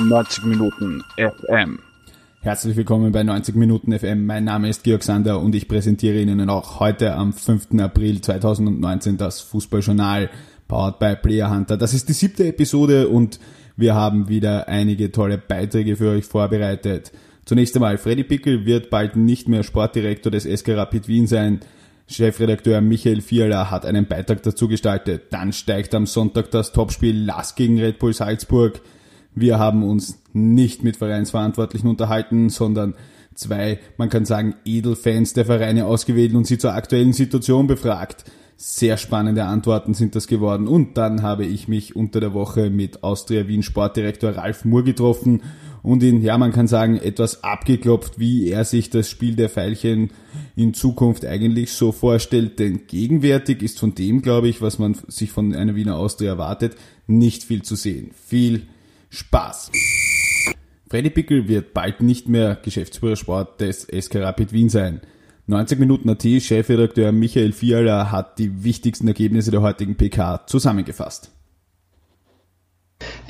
90 Minuten FM. Herzlich willkommen bei 90 Minuten FM. Mein Name ist Georg Sander und ich präsentiere Ihnen auch heute am 5. April 2019 das Fußballjournal powered by Player Hunter. Das ist die siebte Episode und wir haben wieder einige tolle Beiträge für euch vorbereitet. Zunächst einmal, Freddy Pickel wird bald nicht mehr Sportdirektor des SK Rapid Wien sein. Chefredakteur Michael Fiala hat einen Beitrag dazu gestaltet. Dann steigt am Sonntag das Topspiel Lask gegen Red Bull Salzburg. Wir haben uns nicht mit Vereinsverantwortlichen unterhalten, sondern zwei, man kann sagen, Edelfans der Vereine ausgewählt und sie zur aktuellen Situation befragt. Sehr spannende Antworten sind das geworden. Und dann habe ich mich unter der Woche mit Austria Wien Sportdirektor Ralf Moore getroffen und ihn, ja, man kann sagen, etwas abgeklopft, wie er sich das Spiel der Veilchen in Zukunft eigentlich so vorstellt. Denn gegenwärtig ist von dem, glaube ich, was man sich von einer Wiener Austria erwartet, nicht viel zu sehen. Viel Spaß. Freddy Pickel wird bald nicht mehr Geschäftsführer Sport des SK Rapid Wien sein. 90 Minuten AT Chefredakteur Michael Fiala hat die wichtigsten Ergebnisse der heutigen PK zusammengefasst.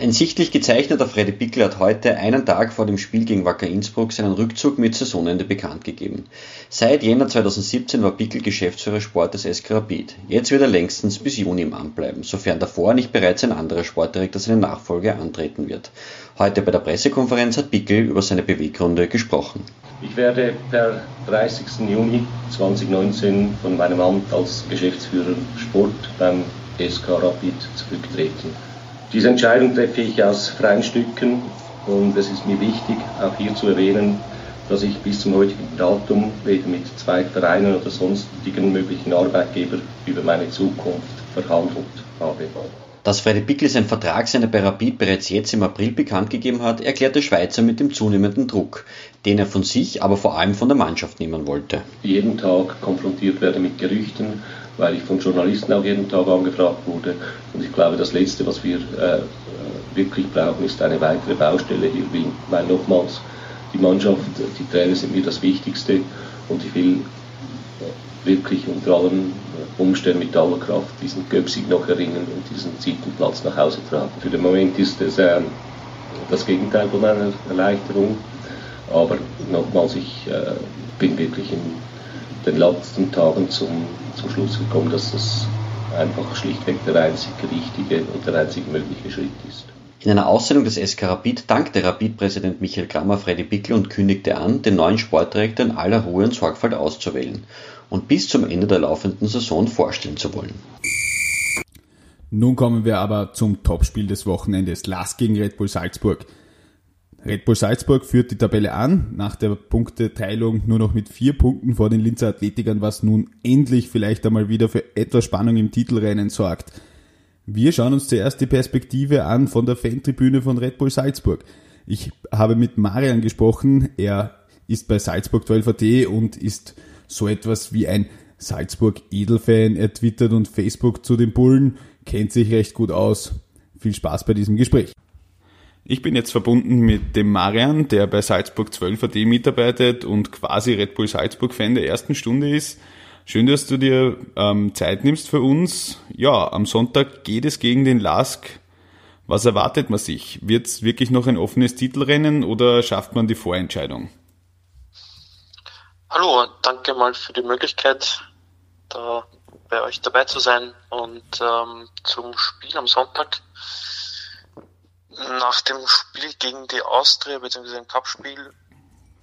Ein sichtlich gezeichneter Freddy Pickel hat heute, einen Tag vor dem Spiel gegen Wacker Innsbruck, seinen Rückzug mit Saisonende bekannt gegeben. Seit Jänner 2017 war Pickel Geschäftsführer Sport des SK Rapid. Jetzt wird er längstens bis Juni im Amt bleiben, sofern davor nicht bereits ein anderer Sportdirektor seine Nachfolge antreten wird. Heute bei der Pressekonferenz hat Pickel über seine Beweggründe gesprochen. Ich werde per 30. Juni 2019 von meinem Amt als Geschäftsführer Sport beim SK Rapid zurücktreten. Diese Entscheidung treffe ich aus freien Stücken und es ist mir wichtig, auch hier zu erwähnen, dass ich bis zum heutigen Datum weder mit Zweitvereinen oder sonstigen möglichen Arbeitgebern über meine Zukunft verhandelt habe. Dass Freddy Pickel sein Vertragsende bei Rapid bereits jetzt im April bekannt gegeben hat, erklärte Schweizer mit dem zunehmenden Druck, den er von sich, aber vor allem von der Mannschaft nehmen wollte. Jeden Tag konfrontiert werde mit Gerüchten, weil ich von Journalisten auch jeden Tag angefragt wurde. Und ich glaube, das Letzte, was wir äh, wirklich brauchen, ist eine weitere Baustelle hier, weil nochmals die Mannschaft, die Trainer sind mir das Wichtigste und ich will wirklich unter allen Umständen mit aller Kraft diesen Göpsig noch erringen und diesen siebten Platz nach Hause tragen. Für den Moment ist es äh, das Gegenteil von einer Erleichterung, aber nochmals, ich äh, bin wirklich in den letzten Tagen zum, zum Schluss gekommen, dass das einfach schlichtweg der einzig richtige und der einzig mögliche Schritt ist. In einer Aussendung des SK Rapid dankte Rapid-Präsident Michael Krammer Freddy Pickel und kündigte an, den neuen Sportdirektor in aller Ruhe und Sorgfalt auszuwählen und bis zum Ende der laufenden Saison vorstellen zu wollen. Nun kommen wir aber zum Topspiel des Wochenendes, Lask gegen Red Bull Salzburg. Red Bull Salzburg führt die Tabelle an, nach der Punkteteilung nur noch mit vier Punkten vor den Linzer Athletikern, was nun endlich vielleicht einmal wieder für etwas Spannung im Titelrennen sorgt. Wir schauen uns zuerst die Perspektive an von der Fantribüne von Red Bull Salzburg. Ich habe mit Marian gesprochen, er ist bei Salzburg 12 und ist so etwas wie ein Salzburg-Edelfan. Er twittert und Facebook zu den Bullen, kennt sich recht gut aus. Viel Spaß bei diesem Gespräch. Ich bin jetzt verbunden mit dem Marian, der bei Salzburg 12 AD mitarbeitet und quasi Red Bull Salzburg Fan der ersten Stunde ist. Schön, dass du dir ähm, Zeit nimmst für uns. Ja, am Sonntag geht es gegen den Lask. Was erwartet man sich? Wird es wirklich noch ein offenes Titelrennen oder schafft man die Vorentscheidung? Hallo, danke mal für die Möglichkeit, da bei euch dabei zu sein und ähm, zum Spiel am Sonntag nach dem Spiel gegen die Austria, beziehungsweise dem Cup-Spiel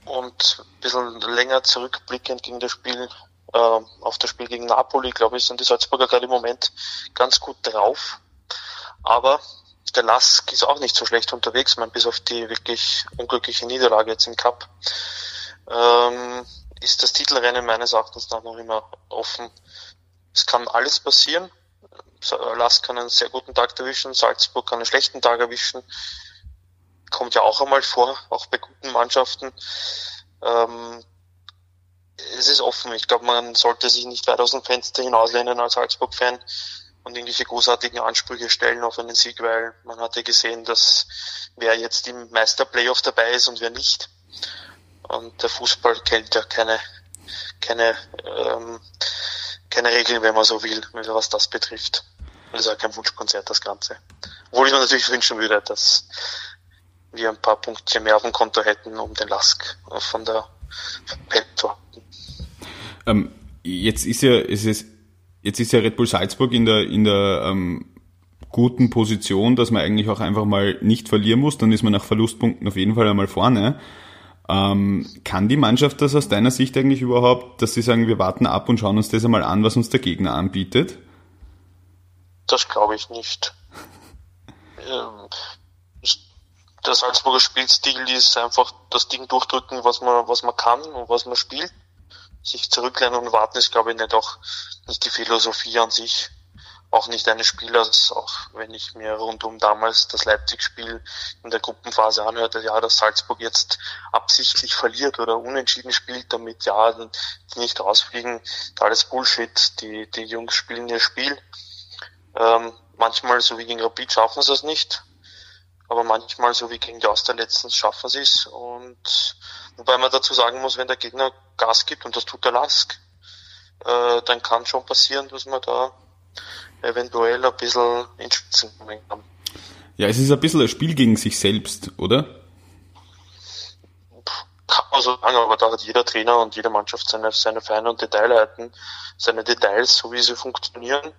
und ein bisschen länger zurückblickend gegen das Spiel, äh, auf das Spiel gegen Napoli, glaube ich, sind die Salzburger gerade im Moment ganz gut drauf. Aber der Lask ist auch nicht so schlecht unterwegs, man bis auf die wirklich unglückliche Niederlage jetzt im Cup. Ähm, ist das Titelrennen meines Erachtens nach noch immer offen. Es kann alles passieren. Lask kann einen sehr guten Tag erwischen, Salzburg kann einen schlechten Tag erwischen. Kommt ja auch einmal vor, auch bei guten Mannschaften. Ähm, es ist offen. Ich glaube, man sollte sich nicht weit aus dem Fenster hinauslehnen als Salzburg-Fan und irgendwelche großartigen Ansprüche stellen auf einen Sieg, weil man hatte gesehen, dass wer jetzt im Meister-Playoff dabei ist und wer nicht. Und der Fußball kennt ja keine, keine ähm, keine Regeln, wenn man so will, was das betrifft. Das ist ja kein Wunschkonzert, das Ganze. Obwohl ich mir natürlich wünschen würde, dass wir ein paar Punkte mehr auf dem Konto hätten, um den Lask von der Pelt zu halten. Ähm, jetzt ist ja, es ist, jetzt ist ja Red Bull Salzburg in der, in der ähm, guten Position, dass man eigentlich auch einfach mal nicht verlieren muss, dann ist man nach Verlustpunkten auf jeden Fall einmal vorne. Ähm, kann die Mannschaft das aus deiner Sicht eigentlich überhaupt, dass sie sagen, wir warten ab und schauen uns das einmal an, was uns der Gegner anbietet? Das glaube ich nicht. Ähm, der Salzburger Spielstil ist einfach das Ding durchdrücken, was man, was man kann und was man spielt. Sich zurücklehnen und warten ist, glaube ich, nicht auch nicht die Philosophie an sich. Auch nicht eines Spielers, auch wenn ich mir rundum damals das Leipzig-Spiel in der Gruppenphase anhörte, ja, dass Salzburg jetzt absichtlich verliert oder unentschieden spielt, damit ja, die nicht rausfliegen, alles Bullshit, die, die Jungs spielen ihr Spiel. Ähm, manchmal, so wie gegen Rapid, schaffen sie es nicht aber manchmal, so wie gegen die Austria letztens, schaffen sie es. Und wobei man dazu sagen muss, wenn der Gegner Gas gibt, und das tut der Lask, äh, dann kann schon passieren, dass man da eventuell ein bisschen in Spitzen kommen kann. Ja, es ist ein bisschen ein Spiel gegen sich selbst, oder? Kann man so sagen, aber da hat jeder Trainer und jede Mannschaft seine, seine Feine und Detailheiten, seine Details, so wie sie funktionieren.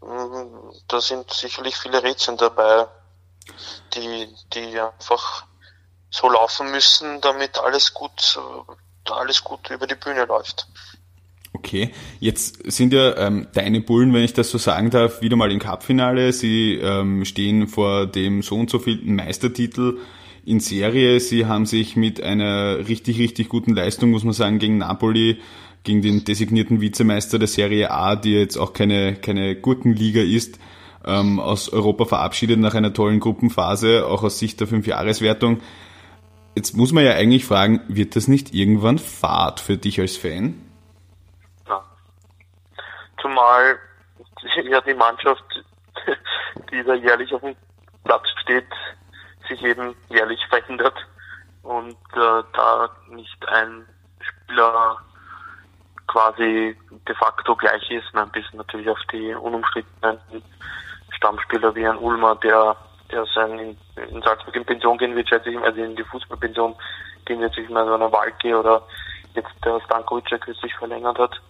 Mm, da sind sicherlich viele Rätseln dabei die, die einfach so laufen müssen, damit alles gut, alles gut über die Bühne läuft. Okay, jetzt sind ja ähm, deine Bullen, wenn ich das so sagen darf, wieder mal im Cupfinale. Sie ähm, stehen vor dem so und so vielten Meistertitel in Serie. Sie haben sich mit einer richtig, richtig guten Leistung, muss man sagen, gegen Napoli, gegen den designierten Vizemeister der Serie A, die jetzt auch keine, keine Gurkenliga ist, ähm, aus Europa verabschiedet nach einer tollen Gruppenphase, auch aus Sicht der Fünfjahreswertung. Jetzt muss man ja eigentlich fragen, wird das nicht irgendwann Fahrt für dich als Fan? Zumal ja die Mannschaft, die da jährlich auf dem Platz steht, sich eben jährlich verändert und äh, da nicht ein Spieler quasi de facto gleich ist, man bis natürlich auf die unumstrittenen Stammspieler wie ein Ulmer, der, der sein in Salzburg in Pension gehen wird, schätze ich, also in die Fußballpension gehen wird, sich mal so eine Walke oder jetzt der Stankovic, kürzlich verlängert hat.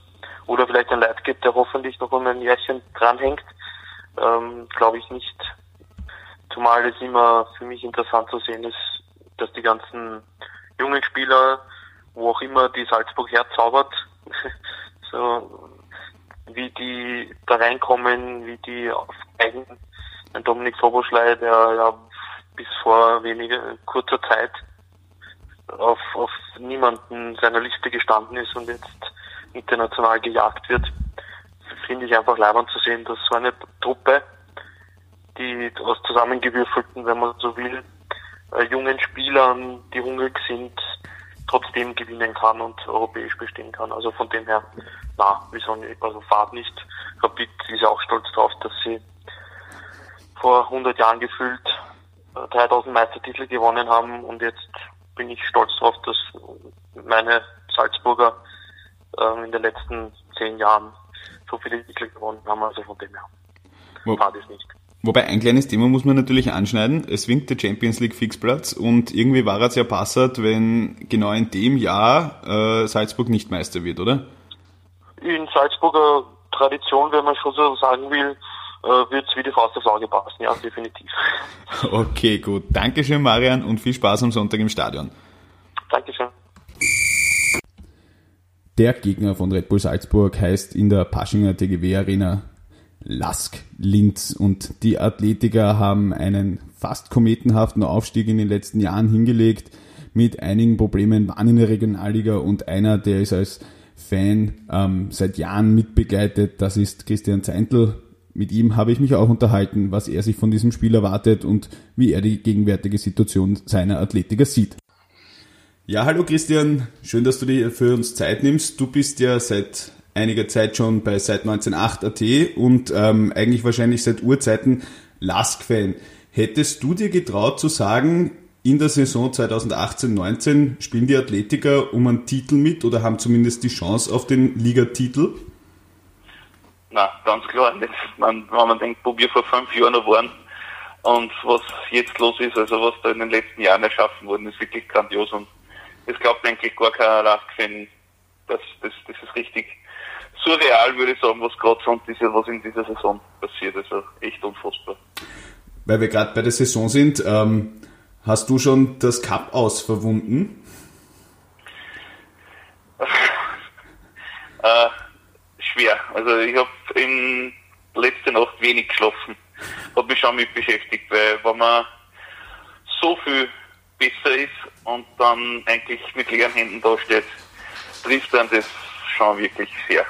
Oder vielleicht ein Leitgeb, der hoffentlich noch um ein Jährchen dranhängt. Ähm, Glaube ich nicht. Zumal es immer für mich interessant zu sehen ist, dass die ganzen jungen Spieler, wo auch immer die Salzburg herzaubert, so wie die da reinkommen, wie die aufsteigen. Ein Dominik Soboschlei, der ja bis vor weniger kurzer Zeit auf, auf niemanden seiner Liste gestanden ist und jetzt international gejagt wird, finde ich einfach leibend zu sehen, dass so eine Truppe, die aus zusammengewürfelten, wenn man so will, äh, jungen Spielern, die hungrig sind, trotzdem gewinnen kann und europäisch bestehen kann. Also von dem her, na, wieso nicht, also Fahrt nicht. Rapid ist auch stolz darauf, dass sie vor 100 Jahren gefühlt 3000 äh, Meistertitel gewonnen haben und jetzt bin ich stolz darauf, dass meine Salzburger äh, in den letzten zehn Jahren so viele Titel gewonnen haben, also von dem her. Wo, Fahrt ist nicht. Wobei ein kleines Thema muss man natürlich anschneiden. Es winkt der Champions League Fixplatz und irgendwie war es ja passert, wenn genau in dem Jahr äh, Salzburg nicht Meister wird, oder? In Salzburger Tradition, wenn man schon so sagen will, äh, wird es wie die Faust aufs Auge passen, ja, definitiv. Okay, gut. Dankeschön, Marian, und viel Spaß am Sonntag im Stadion. Dankeschön. Der Gegner von Red Bull Salzburg heißt in der Paschinger TGW Arena Lask Linz und die Athletiker haben einen fast kometenhaften Aufstieg in den letzten Jahren hingelegt mit einigen Problemen, waren in der Regionalliga und einer, der ist als Fan ähm, seit Jahren mitbegleitet, das ist Christian Zeintl. Mit ihm habe ich mich auch unterhalten, was er sich von diesem Spiel erwartet und wie er die gegenwärtige Situation seiner Athletiker sieht. Ja, hallo Christian, schön, dass du dir für uns Zeit nimmst. Du bist ja seit einiger Zeit schon bei seit 1908.at und ähm, eigentlich wahrscheinlich seit Urzeiten Lask-Fan. Hättest du dir getraut zu sagen, in der Saison 2018-19 spielen die Athletiker um einen Titel mit oder haben zumindest die Chance auf den Ligatitel? Na, ganz klar nicht. Man, wenn man denkt, wo wir vor fünf Jahren noch waren, Und was jetzt los ist, also was da in den letzten Jahren erschaffen worden ist, wirklich grandios und es glaubt eigentlich gar kein Lask-Fan, das, das, das ist richtig surreal, würde ich sagen, was gerade so diese, was in dieser Saison passiert. Also echt unfassbar. Weil wir gerade bei der Saison sind, ähm, hast du schon das Cup aus verwunden? äh, schwer. Also ich habe in letzte Nacht wenig geschlafen. Habe mich schon mit beschäftigt, weil wenn man so viel besser ist und dann eigentlich mit leeren Händen dasteht, trifft dann das schon wirklich sehr.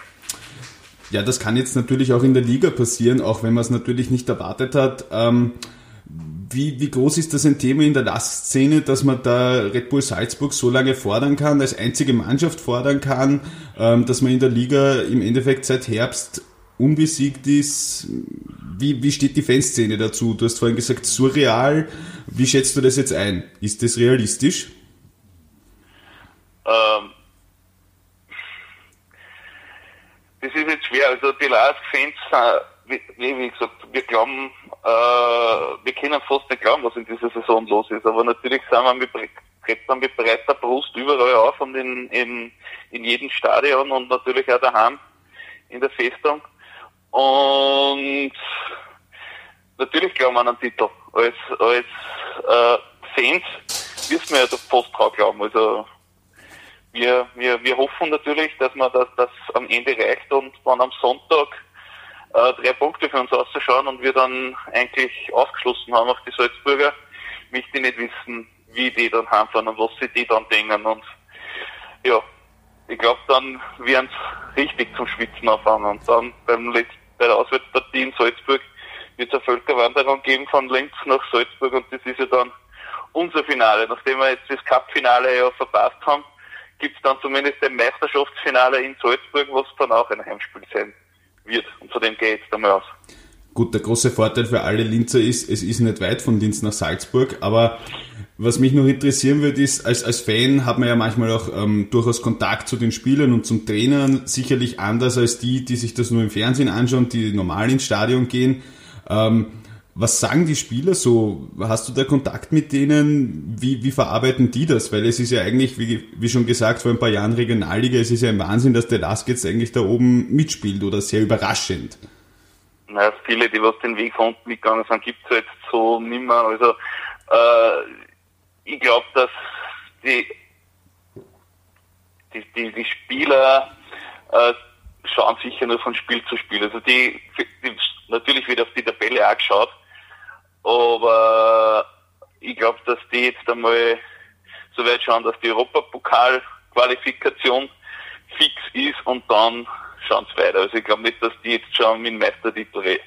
Ja, das kann jetzt natürlich auch in der Liga passieren, auch wenn man es natürlich nicht erwartet hat. Ähm, wie, wie groß ist das ein Thema in der Lastszene, dass man da Red Bull Salzburg so lange fordern kann, als einzige Mannschaft fordern kann, ähm, dass man in der Liga im Endeffekt seit Herbst unbesiegt ist? Wie, wie steht die Fanszene dazu? Du hast vorhin gesagt, surreal. Wie schätzt du das jetzt ein? Ist das realistisch? Ähm, das ist jetzt schwer. Also die Last-Fans, wie, wie gesagt, wir glauben, äh, wir können fast nicht glauben, was in dieser Saison los ist. Aber natürlich sind wir mit, treten mit breiter Brust überall auf und in, in, in jedem Stadion und natürlich auch daheim in der Festung. Und natürlich glauben wir an einen Titel. Als, als äh, Fans müssen wir ja fast drauf glauben. Also wir, wir, wir hoffen natürlich, dass man das, das am Ende reicht und wenn am Sonntag äh, drei Punkte für uns auszuschauen und wir dann eigentlich aufgeschlossen haben auf die Salzburger, möchte ich nicht wissen, wie die dann heimfahren und was sie die dann denken. Und ja, ich glaube, dann werden sie richtig zum Schwitzen anfangen. Und dann beim Letz bei der Auswärtspartie in Salzburg wird es eine Völkerwanderung geben von Linz nach Salzburg und das ist ja dann unser Finale. Nachdem wir jetzt das Cup-Finale ja verpasst haben, gibt es dann zumindest ein Meisterschaftsfinale in Salzburg, was dann auch ein Heimspiel sein wird. Und von dem geht es einmal aus. Gut, der große Vorteil für alle Linzer ist, es ist nicht weit von Linz nach Salzburg, aber was mich noch interessieren würde, ist, als, als Fan hat man ja manchmal auch ähm, durchaus Kontakt zu den Spielern und zum Trainern, sicherlich anders als die, die sich das nur im Fernsehen anschauen, die normal ins Stadion gehen. Ähm, was sagen die Spieler so? Hast du da Kontakt mit denen? Wie, wie verarbeiten die das? Weil es ist ja eigentlich, wie, wie schon gesagt, vor ein paar Jahren Regionalliga, es ist ja ein Wahnsinn, dass der Lask jetzt eigentlich da oben mitspielt oder sehr überraschend. Naja, viele, die was den Weg von unten mitgegangen sind, gibt es jetzt so nimmer. Also äh, ich glaube, dass die, die, die, die Spieler äh, schauen sicher nur von Spiel zu Spiel. Also die, die natürlich wird auf die Tabelle auch geschaut, aber ich glaube, dass die jetzt einmal so weit schauen, dass die Europapokal-Qualifikation fix ist und dann schauen sie weiter. Also ich glaube nicht, dass die jetzt schon mit dem Meistertitel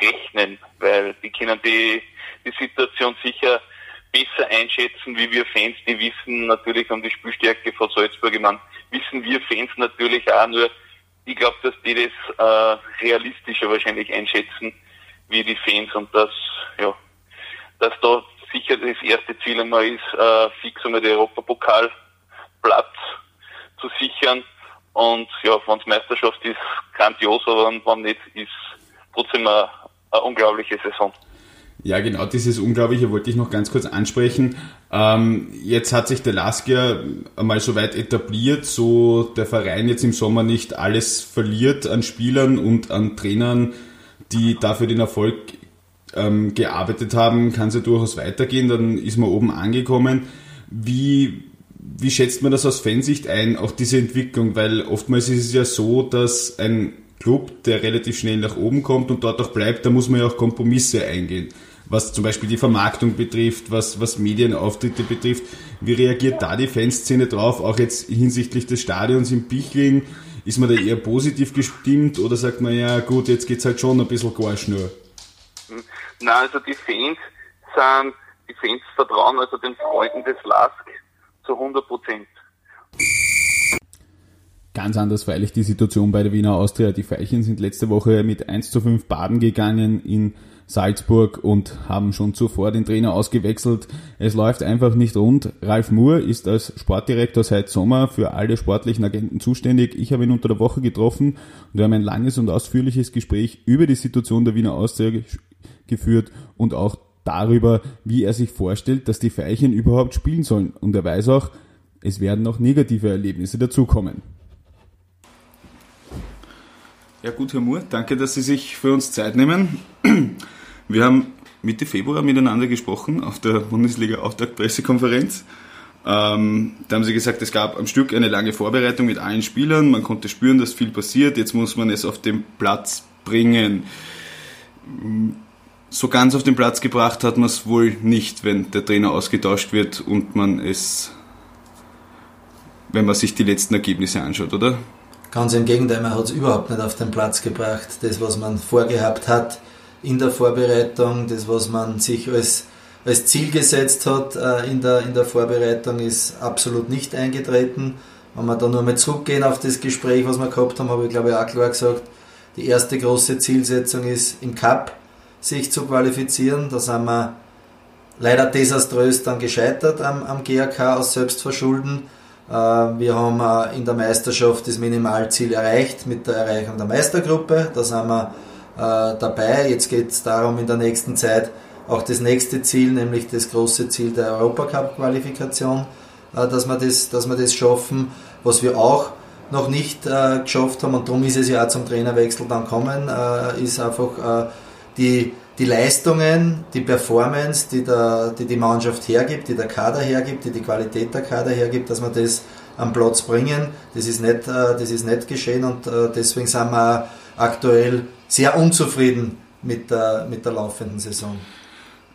rechnen, weil die können die, die Situation sicher besser einschätzen, wie wir Fans, die wissen natürlich um die Spielstärke von Salzburg. Ich meine, wissen wir Fans natürlich auch nur, ich glaube, dass die das äh, realistischer wahrscheinlich einschätzen, wie die Fans und dass, ja, dass da sicher das erste Ziel einmal ist, äh, fix einmal den Europapokalplatz zu sichern. Und ja, wenn es Meisterschaft ist, grandios, aber wenn nicht, ist trotzdem eine, eine unglaubliche Saison. Ja, genau, dieses Unglaubliche wollte ich noch ganz kurz ansprechen. Ähm, jetzt hat sich der Lasker einmal so weit etabliert, so der Verein jetzt im Sommer nicht alles verliert an Spielern und an Trainern, die dafür den Erfolg ähm, gearbeitet haben, kann es ja durchaus weitergehen, dann ist man oben angekommen. Wie, wie schätzt man das aus Fansicht ein, auch diese Entwicklung? Weil oftmals ist es ja so, dass ein Club, der relativ schnell nach oben kommt und dort auch bleibt, da muss man ja auch Kompromisse eingehen was zum Beispiel die Vermarktung betrifft, was, was Medienauftritte betrifft. Wie reagiert da die Fanszene drauf, auch jetzt hinsichtlich des Stadions in Bichling? Ist man da eher positiv gestimmt oder sagt man ja gut, jetzt geht's halt schon ein bisschen gar schnell? Nein, also die Fans sind, die Fans vertrauen also den Freunden des LASK zu 100 Prozent. Ganz anders freilich die Situation bei der Wiener Austria. Die Veilchen sind letzte Woche mit 1 zu 5 baden gegangen in Salzburg und haben schon zuvor den Trainer ausgewechselt. Es läuft einfach nicht rund. Ralf Moore ist als Sportdirektor seit Sommer für alle sportlichen Agenten zuständig. Ich habe ihn unter der Woche getroffen und wir haben ein langes und ausführliches Gespräch über die Situation der Wiener Austria geführt und auch darüber, wie er sich vorstellt, dass die Veilchen überhaupt spielen sollen. Und er weiß auch, es werden noch negative Erlebnisse dazukommen. Ja gut, Herr Moore, danke, dass Sie sich für uns Zeit nehmen. Wir haben Mitte Februar miteinander gesprochen auf der Bundesliga-Auftakt-Pressekonferenz. Ähm, da haben Sie gesagt, es gab am Stück eine lange Vorbereitung mit allen Spielern. Man konnte spüren, dass viel passiert. Jetzt muss man es auf den Platz bringen. So ganz auf den Platz gebracht hat man es wohl nicht, wenn der Trainer ausgetauscht wird und man es, wenn man sich die letzten Ergebnisse anschaut, oder? Ganz im Gegenteil, man hat es überhaupt nicht auf den Platz gebracht. Das, was man vorgehabt hat in der Vorbereitung, das, was man sich als, als Ziel gesetzt hat äh, in, der, in der Vorbereitung, ist absolut nicht eingetreten. Wenn wir da nur mal zurückgehen auf das Gespräch, was wir gehabt haben, habe ich glaube ich auch klar gesagt, die erste große Zielsetzung ist im Cup sich zu qualifizieren. Da sind wir leider desaströs dann gescheitert am, am GAK aus Selbstverschulden. Äh, wir haben äh, in der Meisterschaft das Minimalziel erreicht mit der Erreichung der Meistergruppe. Da sind wir dabei. Jetzt geht es darum, in der nächsten Zeit auch das nächste Ziel, nämlich das große Ziel der Europacup-Qualifikation, dass, wir das, dass wir das schaffen. Was wir auch noch nicht geschafft haben, und darum ist es ja auch zum Trainerwechsel dann kommen, ist einfach die die Leistungen, die Performance, die, der, die die Mannschaft hergibt, die der Kader hergibt, die die Qualität der Kader hergibt, dass wir das am Platz bringen. Das ist nicht, äh, das ist nicht geschehen und äh, deswegen sind wir aktuell sehr unzufrieden mit der, mit der laufenden Saison.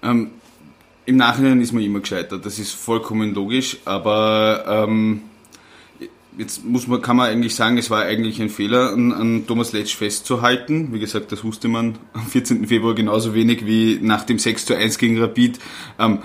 Ähm, Im Nachhinein ist man immer gescheitert, das ist vollkommen logisch, aber ähm jetzt muss man, kann man eigentlich sagen, es war eigentlich ein Fehler, an, an Thomas Letsch festzuhalten. Wie gesagt, das wusste man am 14. Februar genauso wenig wie nach dem 6 zu 1 gegen Rapid. Ähm,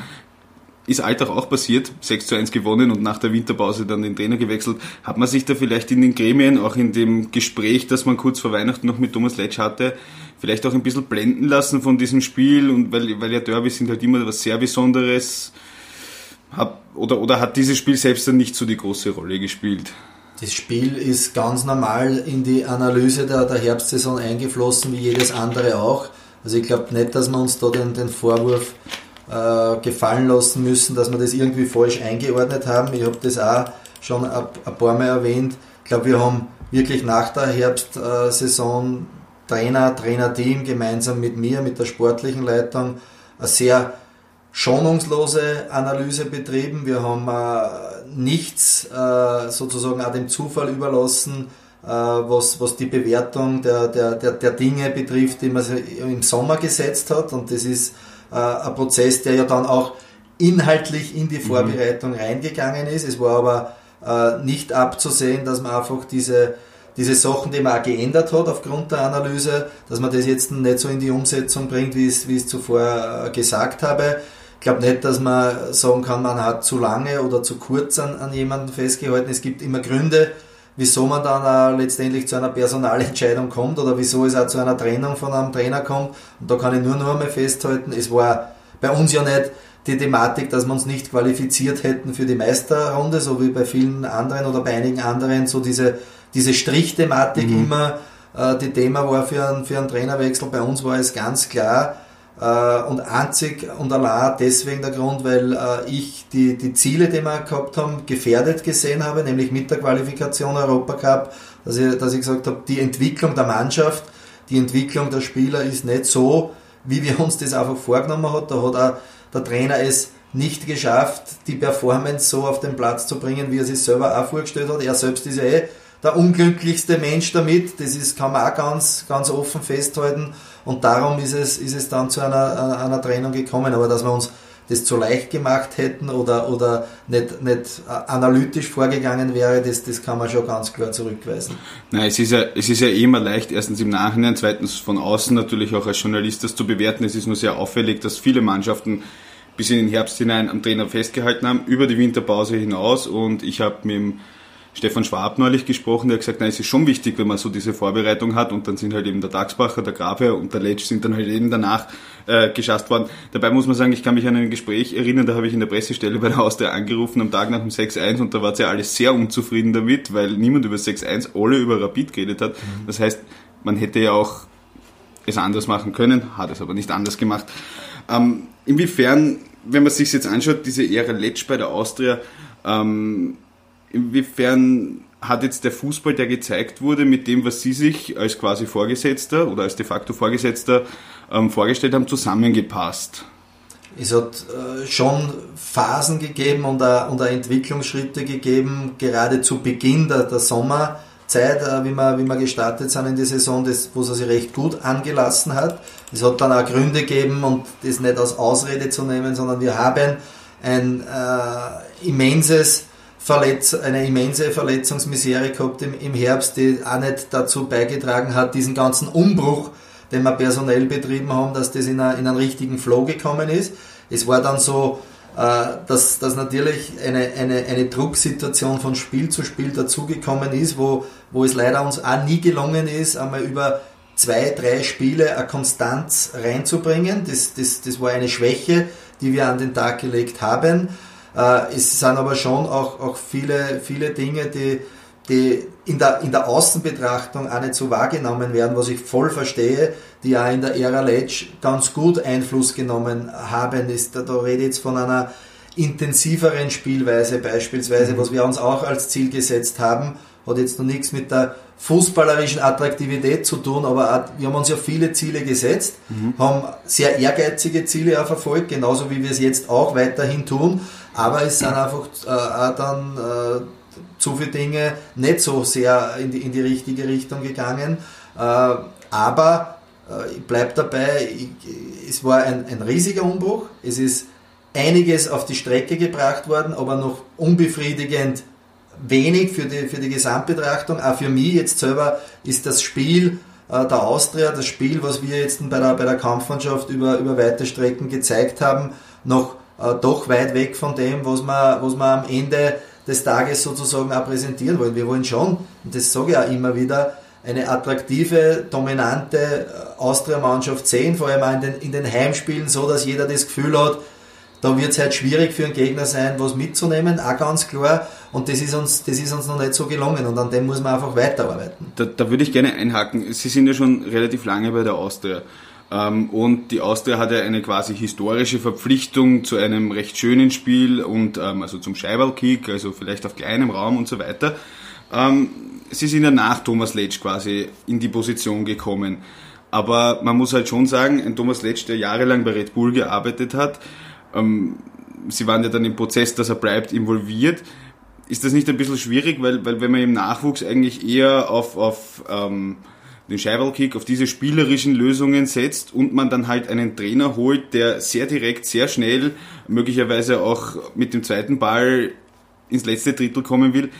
ist Alltag auch passiert, 6 zu 1 gewonnen und nach der Winterpause dann den Trainer gewechselt. Hat man sich da vielleicht in den Gremien, auch in dem Gespräch, das man kurz vor Weihnachten noch mit Thomas Letsch hatte, vielleicht auch ein bisschen blenden lassen von diesem Spiel und weil, weil ja Derbys sind halt immer was sehr Besonderes. Hab, oder, oder hat dieses Spiel selbst dann nicht so die große Rolle gespielt? Das Spiel ist ganz normal in die Analyse der, der Herbstsaison eingeflossen, wie jedes andere auch. Also ich glaube nicht, dass wir uns da den, den Vorwurf äh, gefallen lassen müssen, dass wir das irgendwie falsch eingeordnet haben. Ich habe das auch schon ein, ein paar Mal erwähnt. Ich glaube, wir haben wirklich nach der Herbstsaison Trainer, Trainerteam gemeinsam mit mir, mit der sportlichen Leitung, eine sehr schonungslose Analyse betrieben. Wir haben äh, nichts äh, sozusagen auch dem Zufall überlassen, äh, was, was die Bewertung der, der, der, der Dinge betrifft, die man im Sommer gesetzt hat. Und das ist äh, ein Prozess, der ja dann auch inhaltlich in die mhm. Vorbereitung mhm. reingegangen ist. Es war aber äh, nicht abzusehen, dass man einfach diese diese Sachen, die man auch geändert hat aufgrund der Analyse, dass man das jetzt nicht so in die Umsetzung bringt, wie ich es zuvor äh, gesagt habe. Ich glaube nicht, dass man sagen kann, man hat zu lange oder zu kurz an, an jemanden festgehalten. Es gibt immer Gründe, wieso man dann auch letztendlich zu einer Personalentscheidung kommt oder wieso es auch zu einer Trennung von einem Trainer kommt. Und da kann ich nur noch einmal festhalten, es war bei uns ja nicht die Thematik, dass wir uns nicht qualifiziert hätten für die Meisterrunde, so wie bei vielen anderen oder bei einigen anderen, so diese, diese Strichthematik mhm. immer äh, die Thema war für einen, für einen Trainerwechsel. Bei uns war es ganz klar, und einzig und allein deswegen der Grund, weil äh, ich die, die Ziele, die wir gehabt haben, gefährdet gesehen habe, nämlich mit der Qualifikation Europacup, dass ich, dass ich gesagt habe, die Entwicklung der Mannschaft, die Entwicklung der Spieler ist nicht so, wie wir uns das einfach vorgenommen haben. Da hat auch der Trainer es nicht geschafft, die Performance so auf den Platz zu bringen, wie er sich selber auch vorgestellt hat. Er selbst ist ja eh der unglücklichste Mensch damit. Das ist, kann man auch ganz, ganz offen festhalten. Und darum ist es, ist es dann zu einer, einer Trennung gekommen. Aber dass wir uns das zu leicht gemacht hätten oder, oder nicht, nicht analytisch vorgegangen wäre, das, das kann man schon ganz klar zurückweisen. Nein, es ist ja, es ist ja eh immer leicht, erstens im Nachhinein, zweitens von außen natürlich auch als Journalist das zu bewerten. Es ist nur sehr auffällig, dass viele Mannschaften bis in den Herbst hinein am Trainer festgehalten haben, über die Winterpause hinaus und ich habe mit dem Stefan Schwab neulich gesprochen, der hat gesagt, na, es ist schon wichtig, wenn man so diese Vorbereitung hat und dann sind halt eben der Dagsbacher, der Grafe und der Letsch sind dann halt eben danach äh, geschasst worden. Dabei muss man sagen, ich kann mich an ein Gespräch erinnern, da habe ich in der Pressestelle bei der Austria angerufen am Tag nach dem 6-1 und da war ja alles sehr unzufrieden damit, weil niemand über 6-1, alle über Rapid geredet hat. Mhm. Das heißt, man hätte ja auch es anders machen können, hat es aber nicht anders gemacht. Ähm, inwiefern, wenn man sich jetzt anschaut, diese Ära Letsch bei der Austria, ähm, inwiefern hat jetzt der Fußball, der gezeigt wurde, mit dem, was Sie sich als quasi Vorgesetzter oder als de facto Vorgesetzter ähm, vorgestellt haben, zusammengepasst? Es hat äh, schon Phasen gegeben und auch, und auch Entwicklungsschritte gegeben, gerade zu Beginn der, der Sommerzeit, äh, wie, wir, wie wir gestartet sind in die Saison, das, wo es sich recht gut angelassen hat. Es hat dann auch Gründe gegeben und das nicht als Ausrede zu nehmen, sondern wir haben ein äh, immenses Verletz eine immense Verletzungsmisere gehabt im, im Herbst, die auch nicht dazu beigetragen hat, diesen ganzen Umbruch, den wir personell betrieben haben, dass das in, a, in einen richtigen Flow gekommen ist. Es war dann so, äh, dass, dass natürlich eine, eine, eine Drucksituation von Spiel zu Spiel dazugekommen ist, wo, wo es leider uns auch nie gelungen ist, einmal über zwei, drei Spiele eine Konstanz reinzubringen. Das, das, das war eine Schwäche, die wir an den Tag gelegt haben. Äh, es sind aber schon auch, auch viele, viele Dinge, die, die in der, in der Außenbetrachtung auch nicht so wahrgenommen werden, was ich voll verstehe, die auch in der Ära Letsch ganz gut Einfluss genommen haben. Ist, da, da rede ich jetzt von einer intensiveren Spielweise beispielsweise, mhm. was wir uns auch als Ziel gesetzt haben, hat jetzt noch nichts mit der fußballerischen Attraktivität zu tun, aber auch, wir haben uns ja viele Ziele gesetzt, mhm. haben sehr ehrgeizige Ziele auch verfolgt, genauso wie wir es jetzt auch weiterhin tun, aber es sind einfach äh, dann äh, zu viele Dinge nicht so sehr in die, in die richtige Richtung gegangen. Äh, aber äh, ich bleibe dabei, ich, es war ein, ein riesiger Umbruch. Es ist einiges auf die Strecke gebracht worden, aber noch unbefriedigend wenig für die, für die Gesamtbetrachtung. Auch für mich jetzt selber ist das Spiel äh, der Austria, das Spiel, was wir jetzt bei der, bei der Kampfmannschaft über, über weite Strecken gezeigt haben, noch äh, doch weit weg von dem, was wir, was wir am Ende des Tages sozusagen auch präsentieren wollen. Wir wollen schon, und das sage ich auch immer wieder, eine attraktive, dominante äh, Austria-Mannschaft sehen, vor allem auch in den, in den Heimspielen, so dass jeder das Gefühl hat, da wird es halt schwierig für einen Gegner sein, was mitzunehmen, auch ganz klar. Und das ist uns, das ist uns noch nicht so gelungen und an dem muss man einfach weiterarbeiten. Da, da würde ich gerne einhaken. Sie sind ja schon relativ lange bei der Austria. Ähm, und die Austria hat ja eine quasi historische Verpflichtung zu einem recht schönen Spiel und ähm, also zum Scheibalkick, also vielleicht auf kleinem Raum und so weiter. Ähm, sie sind ja nach Thomas Letsch quasi in die Position gekommen. Aber man muss halt schon sagen, ein Thomas Letsch, der jahrelang bei Red Bull gearbeitet hat, sie waren ja dann im Prozess, dass er bleibt, involviert. Ist das nicht ein bisschen schwierig, weil, weil wenn man im Nachwuchs eigentlich eher auf, auf ähm, den Scheibalkick, auf diese spielerischen Lösungen setzt und man dann halt einen Trainer holt, der sehr direkt, sehr schnell, möglicherweise auch mit dem zweiten Ball ins letzte Drittel kommen will,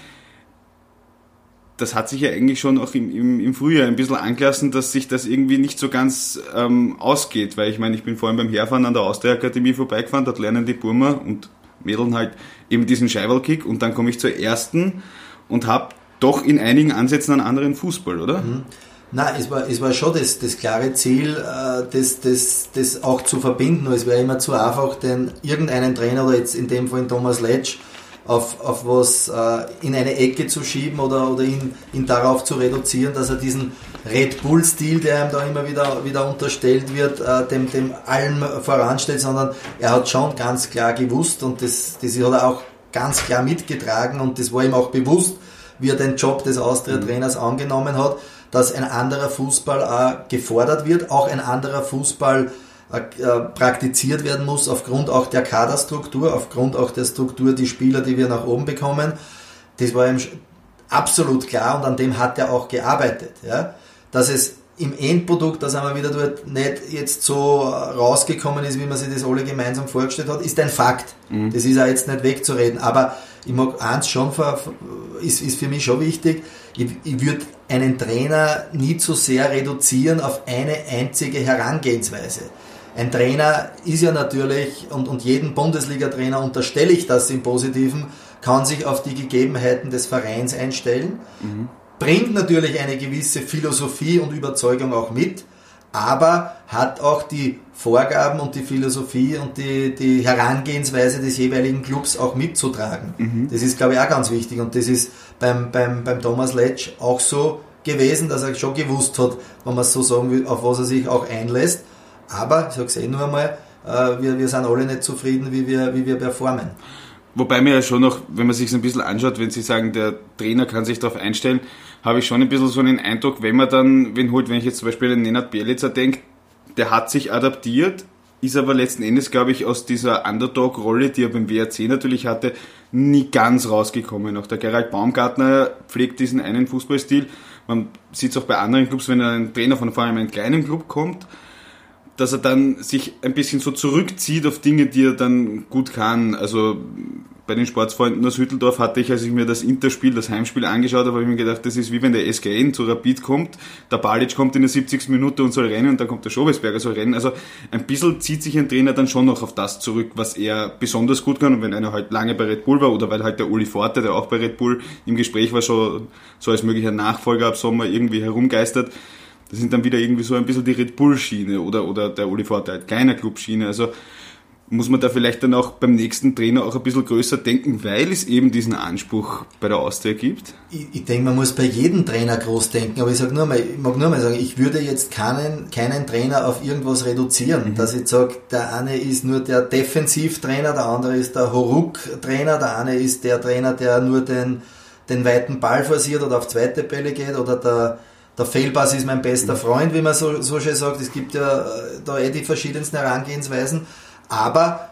das hat sich ja eigentlich schon auch im, im, im Frühjahr ein bisschen angelassen, dass sich das irgendwie nicht so ganz ähm, ausgeht, weil ich meine, ich bin vorhin beim Herfahren an der Austria-Akademie vorbeigefahren, dort lernen die Burmer und Mädeln halt eben diesen Scheibalkick und dann komme ich zur ersten und habe doch in einigen Ansätzen einen anderen Fußball, oder? Mhm. Nein, es war, es war schon das, das klare Ziel, äh, das, das, das auch zu verbinden. Es wäre immer zu einfach, den irgendeinen Trainer oder jetzt in dem Fall Thomas Letsch auf, auf was äh, in eine Ecke zu schieben oder, oder ihn, ihn darauf zu reduzieren, dass er diesen Red Bull-Stil, der ihm da immer wieder, wieder unterstellt wird, äh, dem, dem allem voranstellt, sondern er hat schon ganz klar gewusst und das, das hat er auch ganz klar mitgetragen und das war ihm auch bewusst, wie er den Job des Austria-Trainers angenommen hat dass ein anderer Fußball auch gefordert wird, auch ein anderer Fußball äh, praktiziert werden muss aufgrund auch der Kaderstruktur, aufgrund auch der Struktur, die Spieler, die wir nach oben bekommen. Das war ihm absolut klar und an dem hat er auch gearbeitet. Ja? Dass es im Endprodukt, dass er wieder dort nicht jetzt so rausgekommen ist, wie man sich das alle gemeinsam vorgestellt hat, ist ein Fakt. Mhm. Das ist auch jetzt nicht wegzureden. Aber ich mag eins schon, ist, ist für mich schon wichtig, ich, ich würde einen Trainer nie zu sehr reduzieren auf eine einzige Herangehensweise. Ein Trainer ist ja natürlich, und, und jeden Bundesliga-Trainer unterstelle ich das im Positiven, kann sich auf die Gegebenheiten des Vereins einstellen, mhm. bringt natürlich eine gewisse Philosophie und Überzeugung auch mit, aber hat auch die Vorgaben und die Philosophie und die, die Herangehensweise des jeweiligen Clubs auch mitzutragen. Mhm. Das ist, glaube ich, auch ganz wichtig und das ist beim, beim, beim Thomas Letsch auch so gewesen, dass er schon gewusst hat, wenn man es so sagen will, auf was er sich auch einlässt. Aber, ich sage es eh nur einmal, äh, wir, wir sind alle nicht zufrieden, wie wir, wie wir performen. Wobei mir ja schon noch, wenn man sich ein bisschen anschaut, wenn Sie sagen, der Trainer kann sich darauf einstellen, habe ich schon ein bisschen so einen Eindruck, wenn man dann, wenn halt, wenn ich jetzt zum Beispiel an Nenad Bielica denke, der hat sich adaptiert, ist aber letzten Endes, glaube ich, aus dieser Underdog-Rolle, die er beim WRC natürlich hatte, nie ganz rausgekommen. Auch der Gerald Baumgartner pflegt diesen einen Fußballstil. Man sieht es auch bei anderen Clubs, wenn ein Trainer von vor allem einem kleinen Club kommt, dass er dann sich ein bisschen so zurückzieht auf Dinge, die er dann gut kann. Also bei den Sportsfreunden aus Hütteldorf hatte ich, als ich mir das Interspiel, das Heimspiel angeschaut habe, habe ich mir gedacht, das ist wie wenn der SKN zu Rapid kommt, der Balic kommt in der 70. Minute und soll rennen und dann kommt der Schobesberger soll rennen. Also ein bisschen zieht sich ein Trainer dann schon noch auf das zurück, was er besonders gut kann. Und wenn einer halt lange bei Red Bull war oder weil halt der Uli Forte, der auch bei Red Bull im Gespräch war, schon so als möglicher Nachfolger ab Sommer irgendwie herumgeistert, das sind dann wieder irgendwie so ein bisschen die Red Bull-Schiene oder, oder der Uli Forte halt keiner Club-Schiene. Also muss man da vielleicht dann auch beim nächsten Trainer auch ein bisschen größer denken, weil es eben diesen Anspruch bei der Austria gibt? Ich, ich denke, man muss bei jedem Trainer groß denken, aber ich, sag nur mal, ich mag nur mal sagen, ich würde jetzt keinen, keinen Trainer auf irgendwas reduzieren, mhm. dass ich sage, der eine ist nur der Defensivtrainer, der andere ist der Horuk-Trainer, der eine ist der Trainer, der nur den, den weiten Ball forciert oder auf zweite Bälle geht oder der der Fehlpass ist mein bester mhm. Freund, wie man so, so schön sagt. Es gibt ja äh, da eh die verschiedensten Herangehensweisen. Aber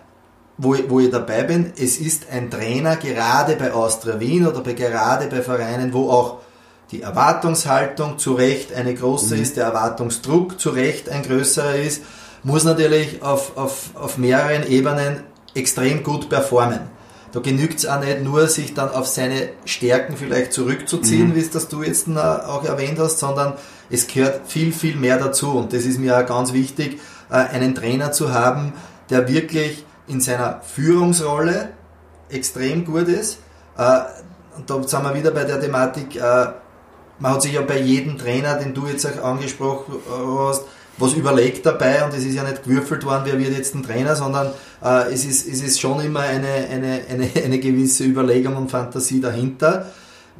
wo, wo ich dabei bin, es ist ein Trainer, gerade bei Austria Wien oder bei, gerade bei Vereinen, wo auch die Erwartungshaltung zu Recht eine große mhm. ist, der Erwartungsdruck zu Recht ein größerer ist, muss natürlich auf, auf, auf mehreren Ebenen extrem gut performen. Da genügt es auch nicht nur, sich dann auf seine Stärken vielleicht zurückzuziehen, mhm. wie es das du jetzt auch erwähnt hast, sondern es gehört viel, viel mehr dazu. Und das ist mir auch ganz wichtig, äh, einen Trainer zu haben, der wirklich in seiner Führungsrolle extrem gut ist. Äh, und da sind wir wieder bei der Thematik, äh, man hat sich ja bei jedem Trainer, den du jetzt auch angesprochen hast, was überlegt dabei und es ist ja nicht gewürfelt worden, wer wird jetzt ein Trainer, sondern äh, es, ist, es ist schon immer eine, eine, eine, eine gewisse Überlegung und Fantasie dahinter.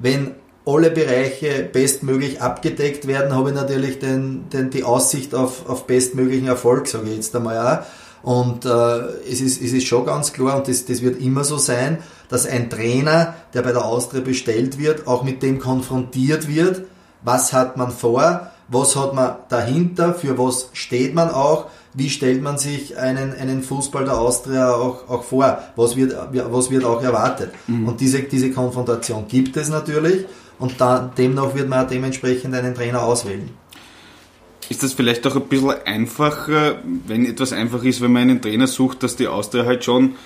Wenn alle Bereiche bestmöglich abgedeckt werden, habe ich natürlich den, den, die Aussicht auf, auf bestmöglichen Erfolg, sage ich jetzt einmal auch. Und äh, es, ist, es ist schon ganz klar, und das, das wird immer so sein, dass ein Trainer, der bei der Austria bestellt wird, auch mit dem konfrontiert wird, was hat man vor, was hat man dahinter, für was steht man auch, wie stellt man sich einen, einen Fußball der Austria auch, auch vor, was wird, was wird auch erwartet. Mhm. Und diese, diese Konfrontation gibt es natürlich und da, demnach wird man dementsprechend einen Trainer auswählen. Ist das vielleicht auch ein bisschen einfacher, wenn etwas einfach ist, wenn man einen Trainer sucht, dass die Austria halt schon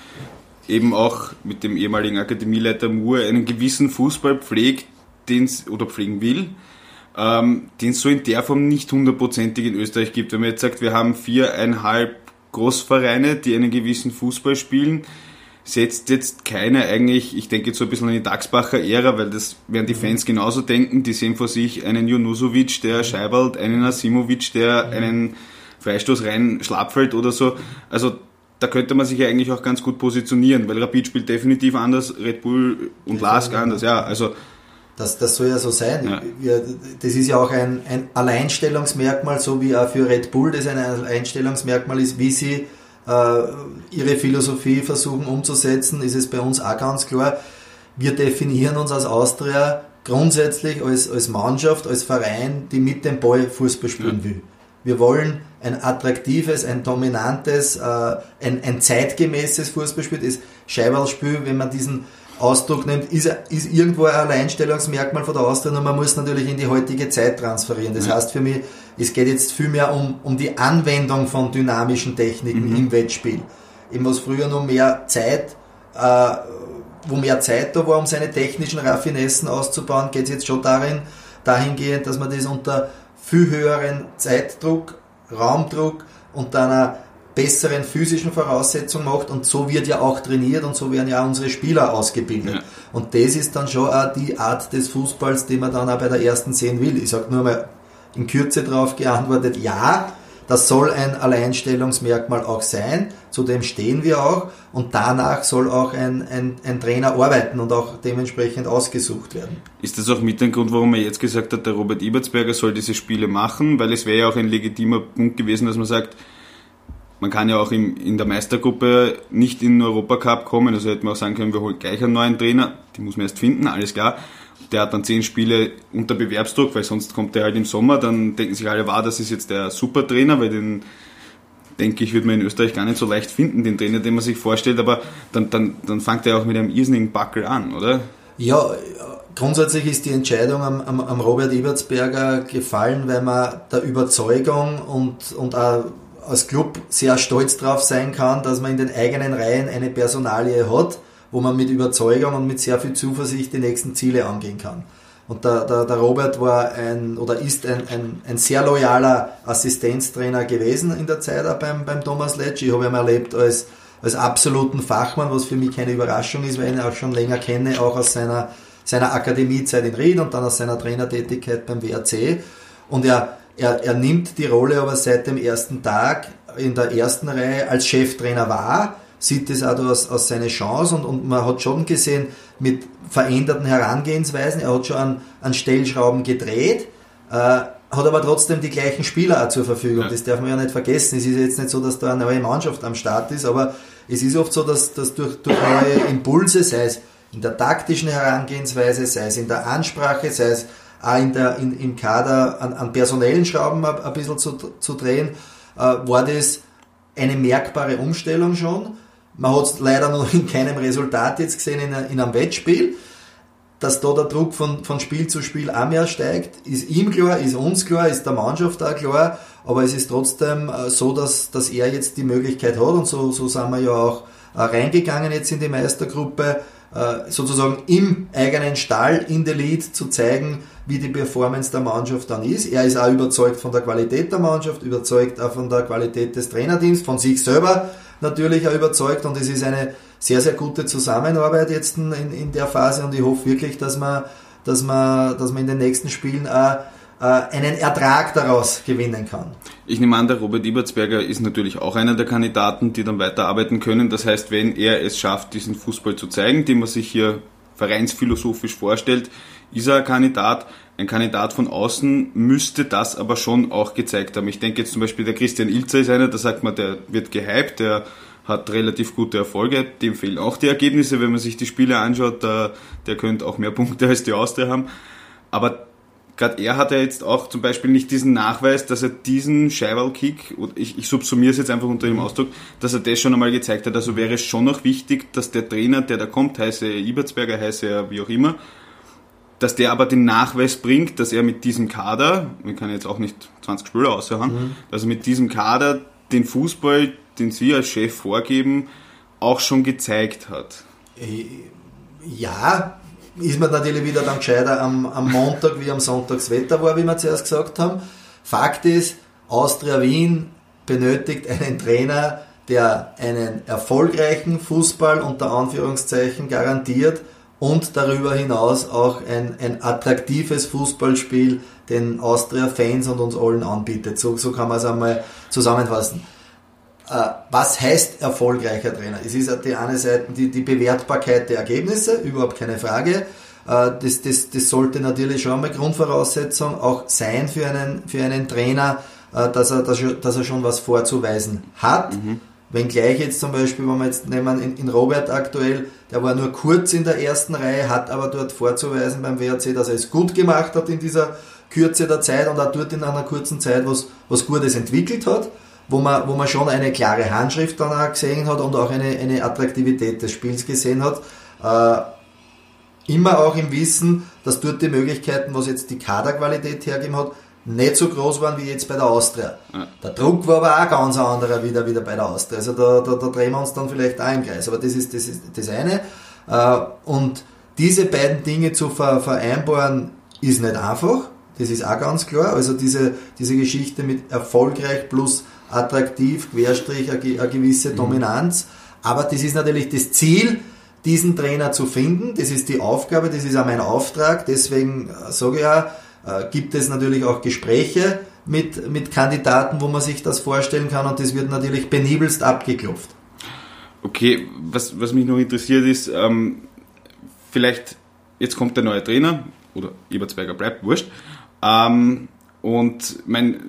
eben auch mit dem ehemaligen Akademieleiter Moore einen gewissen Fußball pflegt, den oder pflegen will, ähm, den es so in der Form nicht hundertprozentig in Österreich gibt. Wenn man jetzt sagt, wir haben viereinhalb Großvereine, die einen gewissen Fußball spielen, setzt jetzt keiner eigentlich, ich denke jetzt so ein bisschen an die Daxbacher Ära, weil das werden die Fans genauso denken, die sehen vor sich einen Junusovic, der scheibert, einen Asimovic, der einen Freistoß rein schlapfelt oder so. Also da könnte man sich ja eigentlich auch ganz gut positionieren, weil Rapid spielt definitiv anders, Red Bull und Lask anders, ja, also das, das soll ja so sein. Ja. Wir, das ist ja auch ein, ein Alleinstellungsmerkmal, so wie auch für Red Bull das ein Alleinstellungsmerkmal ist, wie sie ihre Philosophie versuchen umzusetzen, ist es bei uns auch ganz klar. Wir definieren uns als Austria grundsätzlich als, als Mannschaft, als Verein, die mit dem Ball Fußball spielen will. Wir wollen ein attraktives, ein dominantes, äh, ein, ein zeitgemäßes Fußballspiel. Das Scheiberlspiel, wenn man diesen Ausdruck nimmt, ist, ist irgendwo ein Alleinstellungsmerkmal von der Austria und man muss natürlich in die heutige Zeit transferieren. Das heißt für mich, es geht jetzt vielmehr um, um die Anwendung von dynamischen Techniken mhm. im Wettspiel. Eben was früher nur mehr Zeit, äh, wo mehr Zeit da war, um seine technischen Raffinessen auszubauen, geht es jetzt schon darin, dahingehend, dass man das unter viel höheren Zeitdruck, Raumdruck und einer besseren physischen Voraussetzungen macht und so wird ja auch trainiert und so werden ja unsere Spieler ausgebildet. Ja. Und das ist dann schon auch die Art des Fußballs, die man dann auch bei der ersten sehen will. Ich sage nur mal in Kürze darauf geantwortet, ja, das soll ein Alleinstellungsmerkmal auch sein, zu dem stehen wir auch und danach soll auch ein, ein, ein Trainer arbeiten und auch dementsprechend ausgesucht werden. Ist das auch mit dem Grund, warum er jetzt gesagt hat, der Robert Ibertsberger soll diese Spiele machen? Weil es wäre ja auch ein legitimer Punkt gewesen, dass man sagt, man kann ja auch im, in der Meistergruppe nicht in den Europacup kommen, also hätte man auch sagen können, wir holen gleich einen neuen Trainer, die muss man erst finden, alles klar. Der hat dann zehn Spiele unter Bewerbsdruck, weil sonst kommt der halt im Sommer, dann denken sich alle, war, das ist jetzt der Supertrainer, weil den, denke ich, wird man in Österreich gar nicht so leicht finden, den Trainer, den man sich vorstellt, aber dann, dann, dann fängt er auch mit einem irrsinnigen Backel an, oder? Ja, grundsätzlich ist die Entscheidung am, am, am Robert Ebertsberger gefallen, weil man der Überzeugung und, und auch als Club sehr stolz drauf sein kann, dass man in den eigenen Reihen eine Personalie hat, wo man mit Überzeugung und mit sehr viel Zuversicht die nächsten Ziele angehen kann. Und der, der, der Robert war ein oder ist ein, ein, ein sehr loyaler Assistenztrainer gewesen in der Zeit auch beim, beim Thomas Letsch. Ich habe ihn erlebt als, als absoluten Fachmann, was für mich keine Überraschung ist, weil ich ihn auch schon länger kenne, auch aus seiner, seiner Akademiezeit in Ried und dann aus seiner Trainertätigkeit beim WRC. Und er er, er nimmt die Rolle aber seit dem ersten Tag in der ersten Reihe als Cheftrainer wahr, sieht es auch aus, aus seine Chance und, und man hat schon gesehen, mit veränderten Herangehensweisen, er hat schon an, an Stellschrauben gedreht, äh, hat aber trotzdem die gleichen Spieler auch zur Verfügung. Ja. Das darf man ja nicht vergessen. Es ist jetzt nicht so, dass da eine neue Mannschaft am Start ist, aber es ist oft so, dass, dass durch, durch neue Impulse, sei es in der taktischen Herangehensweise, sei es in der Ansprache, sei es auch in der, in, im Kader an, an personellen Schrauben ein, ein bisschen zu, zu drehen, äh, war das eine merkbare Umstellung schon. Man hat es leider noch in keinem Resultat jetzt gesehen in, in einem Wettspiel. Dass da der Druck von, von Spiel zu Spiel auch mehr steigt, ist ihm klar, ist uns klar, ist der Mannschaft auch klar, aber es ist trotzdem äh, so, dass, dass er jetzt die Möglichkeit hat und so, so sind wir ja auch äh, reingegangen jetzt in die Meistergruppe, äh, sozusagen im eigenen Stall in der Lead zu zeigen, wie die Performance der Mannschaft dann ist. Er ist auch überzeugt von der Qualität der Mannschaft, überzeugt auch von der Qualität des Trainerdienstes, von sich selber natürlich auch überzeugt und es ist eine sehr, sehr gute Zusammenarbeit jetzt in, in der Phase und ich hoffe wirklich, dass man, dass man, dass man in den nächsten Spielen auch äh, einen Ertrag daraus gewinnen kann. Ich nehme an, der Robert Ibertsberger ist natürlich auch einer der Kandidaten, die dann weiterarbeiten können. Das heißt, wenn er es schafft, diesen Fußball zu zeigen, den man sich hier vereinsphilosophisch vorstellt, ist er ein Kandidat. Ein Kandidat von außen müsste das aber schon auch gezeigt haben. Ich denke jetzt zum Beispiel, der Christian Ilzer ist einer, da sagt man, der wird gehypt, der hat relativ gute Erfolge, dem fehlen auch die Ergebnisse, wenn man sich die Spiele anschaut, der, der könnte auch mehr Punkte als die Austria haben. Aber gerade er hat ja jetzt auch zum Beispiel nicht diesen Nachweis, dass er diesen Scheiwal-Kick, ich, ich subsumiere es jetzt einfach unter dem Ausdruck, dass er das schon einmal gezeigt hat. Also wäre es schon noch wichtig, dass der Trainer, der da kommt, heiße Ibertsberger, heiße er wie auch immer, dass der aber den Nachweis bringt, dass er mit diesem Kader, wir können jetzt auch nicht 20 Spieler aushören, mhm. dass er mit diesem Kader den Fußball, den Sie als Chef vorgeben, auch schon gezeigt hat. Äh, ja, ist man natürlich wieder dann gescheiter am, am Montag wie am Sonntagswetter war, wie wir zuerst gesagt haben. Fakt ist, Austria Wien benötigt einen Trainer, der einen erfolgreichen Fußball unter Anführungszeichen garantiert und darüber hinaus auch ein, ein attraktives Fußballspiel den Austria-Fans und uns allen anbietet. So, so kann man es einmal zusammenfassen. Äh, was heißt erfolgreicher Trainer? Es ist die eine Seite die, die Bewertbarkeit der Ergebnisse, überhaupt keine Frage. Äh, das, das, das sollte natürlich schon mal Grundvoraussetzung auch sein für einen, für einen Trainer, äh, dass er, dass er schon was vorzuweisen hat. Mhm. Wenngleich jetzt zum Beispiel, wenn wir jetzt nehmen in, in Robert aktuell, der war nur kurz in der ersten Reihe, hat aber dort vorzuweisen beim WRC, dass er es gut gemacht hat in dieser Kürze der Zeit und auch dort in einer kurzen Zeit was, was Gutes entwickelt hat wo man, wo man schon eine klare Handschrift dann auch gesehen hat und auch eine, eine Attraktivität des Spiels gesehen hat. Äh, immer auch im Wissen, dass dort die Möglichkeiten, was jetzt die Kaderqualität hergeben hat, nicht so groß waren wie jetzt bei der Austria. Ja. Der Druck war aber auch ganz anderer wieder, wieder bei der Austria. Also da, da, da drehen wir uns dann vielleicht auch im Kreis. Aber das ist das, ist das eine. Äh, und diese beiden Dinge zu vereinbaren, ist nicht einfach. Das ist auch ganz klar. Also diese, diese Geschichte mit erfolgreich plus attraktiv, Querstrich, eine, gewisse mhm. Dominanz. Aber das ist natürlich das Ziel, diesen Trainer zu finden. Das ist die Aufgabe, das ist auch mein Auftrag. Deswegen äh, sage ich ja, äh, gibt es natürlich auch Gespräche mit, mit Kandidaten, wo man sich das vorstellen kann und das wird natürlich penibelst abgeklopft. Okay, was, was mich noch interessiert ist, ähm, vielleicht, jetzt kommt der neue Trainer, oder Eberzberger bleibt, wurscht, ähm, und mein,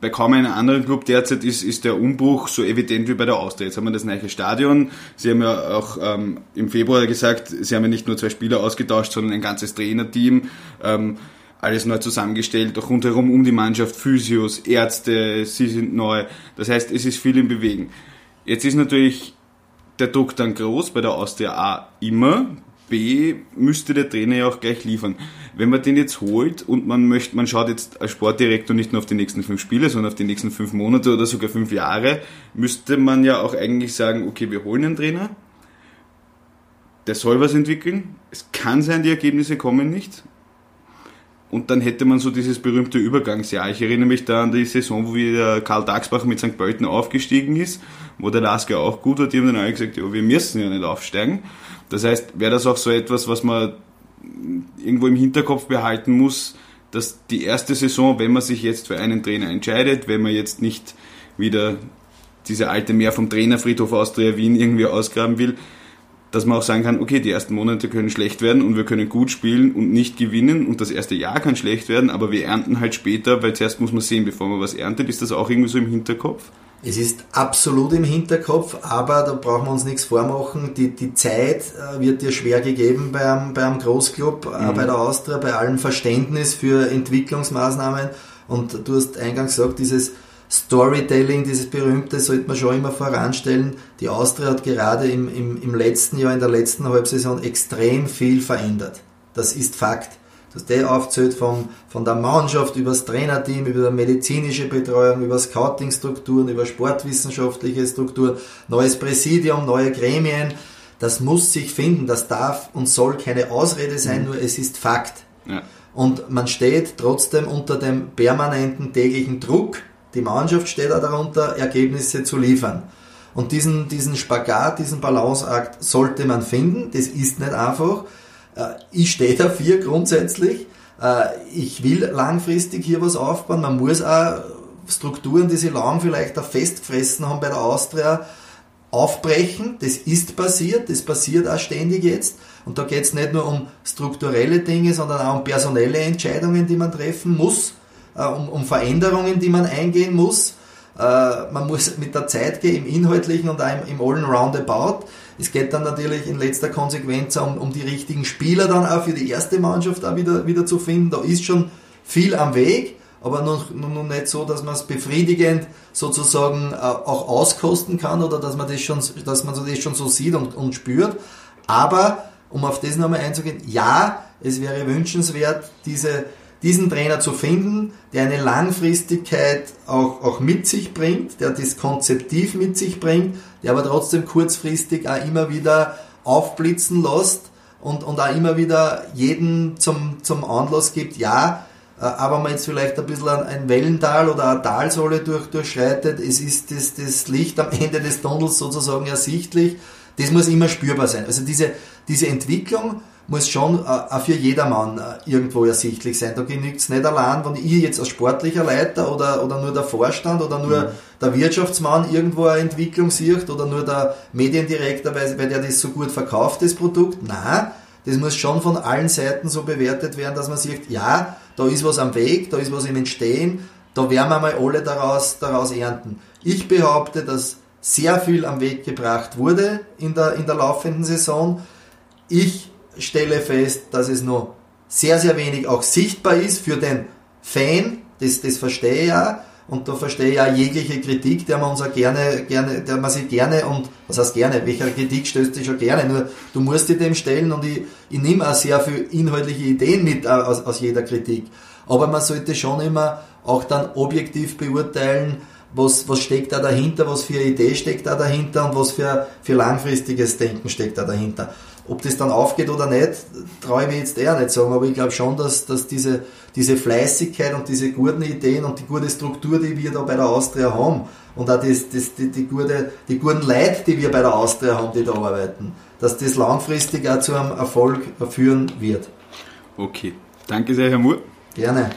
bei kaum einem anderen Club derzeit ist, ist der Umbruch so evident wie bei der Austria. Jetzt haben wir das neue Stadion. Sie haben ja auch ähm, im Februar gesagt, Sie haben ja nicht nur zwei Spieler ausgetauscht, sondern ein ganzes Trainerteam. Ähm, alles neu zusammengestellt, auch rundherum um die Mannschaft, Physios, Ärzte, sie sind neu. Das heißt, es ist viel im Bewegen. Jetzt ist natürlich der Druck dann groß, bei der Austria A immer. B müsste der Trainer ja auch gleich liefern. Wenn man den jetzt holt und man möchte, man schaut jetzt als Sportdirektor nicht nur auf die nächsten fünf Spiele, sondern auf die nächsten fünf Monate oder sogar fünf Jahre, müsste man ja auch eigentlich sagen, okay, wir holen einen Trainer, der soll was entwickeln. Es kann sein, die Ergebnisse kommen nicht. Und dann hätte man so dieses berühmte Übergangsjahr. Ich erinnere mich da an die Saison, wo wieder Karl Dagsbach mit St. Pölten aufgestiegen ist, wo der Lasker auch gut hat. Die haben dann alle gesagt, ja, wir müssen ja nicht aufsteigen. Das heißt, wäre das auch so etwas, was man irgendwo im Hinterkopf behalten muss, dass die erste Saison, wenn man sich jetzt für einen Trainer entscheidet, wenn man jetzt nicht wieder diese alte Meer vom Trainerfriedhof Austria Wien irgendwie ausgraben will, dass man auch sagen kann, okay, die ersten Monate können schlecht werden und wir können gut spielen und nicht gewinnen und das erste Jahr kann schlecht werden, aber wir ernten halt später, weil zuerst muss man sehen, bevor man was erntet. Ist das auch irgendwie so im Hinterkopf? Es ist absolut im Hinterkopf, aber da brauchen wir uns nichts vormachen. Die, die Zeit äh, wird dir schwer gegeben beim, beim Großclub, äh, mhm. bei der Austria, bei allem Verständnis für Entwicklungsmaßnahmen. Und du hast eingangs gesagt, dieses Storytelling, dieses berühmte, sollte man schon immer voranstellen. Die Austria hat gerade im, im, im letzten Jahr, in der letzten Halbsaison extrem viel verändert. Das ist Fakt. Das der aufzählt von, von der Mannschaft über das Trainerteam, über die medizinische Betreuung, über Scouting-Strukturen, über sportwissenschaftliche Strukturen, neues Präsidium, neue Gremien. Das muss sich finden, das darf und soll keine Ausrede sein, mhm. nur es ist Fakt. Ja. Und man steht trotzdem unter dem permanenten täglichen Druck, die Mannschaft steht auch darunter, Ergebnisse zu liefern. Und diesen, diesen Spagat, diesen Balanceakt sollte man finden. Das ist nicht einfach. Äh, ich stehe dafür grundsätzlich. Äh, ich will langfristig hier was aufbauen. Man muss auch Strukturen, die sie lang vielleicht auch festgefressen haben bei der Austria, aufbrechen. Das ist passiert, das passiert auch ständig jetzt. Und da geht es nicht nur um strukturelle Dinge, sondern auch um personelle Entscheidungen, die man treffen muss äh, um, um Veränderungen, die man eingehen muss. Man muss mit der Zeit gehen, im Inhaltlichen und auch im, im Allen Roundabout. Es geht dann natürlich in letzter Konsequenz um, um die richtigen Spieler dann auch für die erste Mannschaft auch wieder, wieder zu finden. Da ist schon viel am Weg, aber noch, noch nicht so, dass man es befriedigend sozusagen äh, auch auskosten kann oder dass man das schon, dass man das schon so sieht und, und spürt. Aber um auf das nochmal einzugehen, ja, es wäre wünschenswert, diese diesen Trainer zu finden, der eine Langfristigkeit auch, auch mit sich bringt, der das konzeptiv mit sich bringt, der aber trotzdem kurzfristig auch immer wieder aufblitzen lässt und, und auch immer wieder jeden zum, zum Anlass gibt, ja, äh, aber man jetzt vielleicht ein bisschen ein Wellental oder eine Talsohle durch, durchschreitet, es ist das, das Licht am Ende des Tunnels sozusagen ersichtlich, das muss immer spürbar sein. Also diese, diese Entwicklung muss schon äh, auch für jedermann äh, irgendwo ersichtlich sein. Da genügt es nicht allein, wenn ich jetzt als sportlicher Leiter oder, oder nur der Vorstand oder nur mhm. der Wirtschaftsmann irgendwo eine Entwicklung sieht oder nur der Mediendirektor, weil, weil der das so gut verkauft, das Produkt. Nein, das muss schon von allen Seiten so bewertet werden, dass man sieht, ja, da ist was am Weg, da ist was im Entstehen, da werden wir mal alle daraus, daraus ernten. Ich behaupte, dass sehr viel am Weg gebracht wurde in der, in der laufenden Saison. Ich stelle fest, dass es noch sehr, sehr wenig auch sichtbar ist für den Fan. Das, das verstehe ich ja. Und da verstehe ich ja jegliche Kritik, der man uns auch gerne, gerne, der man sich gerne und, was heißt gerne, welcher Kritik stößt dich schon gerne, nur du musst dich dem stellen und ich, ich nehme auch sehr viel inhaltliche Ideen mit aus, aus jeder Kritik. Aber man sollte schon immer auch dann objektiv beurteilen, was, was steckt da dahinter, was für eine Idee steckt da dahinter und was für, für langfristiges Denken steckt da dahinter. Ob das dann aufgeht oder nicht, traue ich mir jetzt eher nicht sagen, aber ich glaube schon, dass, dass diese, diese Fleißigkeit und diese guten Ideen und die gute Struktur, die wir da bei der Austria haben und auch das, das, die, die, gute, die guten Leute, die wir bei der Austria haben, die da arbeiten, dass das langfristig auch zu einem Erfolg führen wird. Okay, danke sehr, Herr Moore. Gerne.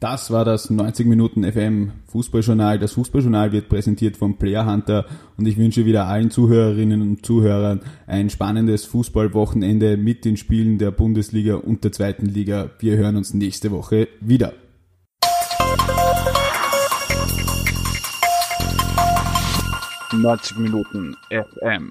Das war das 90 Minuten FM Fußballjournal. Das Fußballjournal wird präsentiert vom Player Hunter und ich wünsche wieder allen Zuhörerinnen und Zuhörern ein spannendes Fußballwochenende mit den Spielen der Bundesliga und der zweiten Liga. Wir hören uns nächste Woche wieder. Neunzig Minuten FM.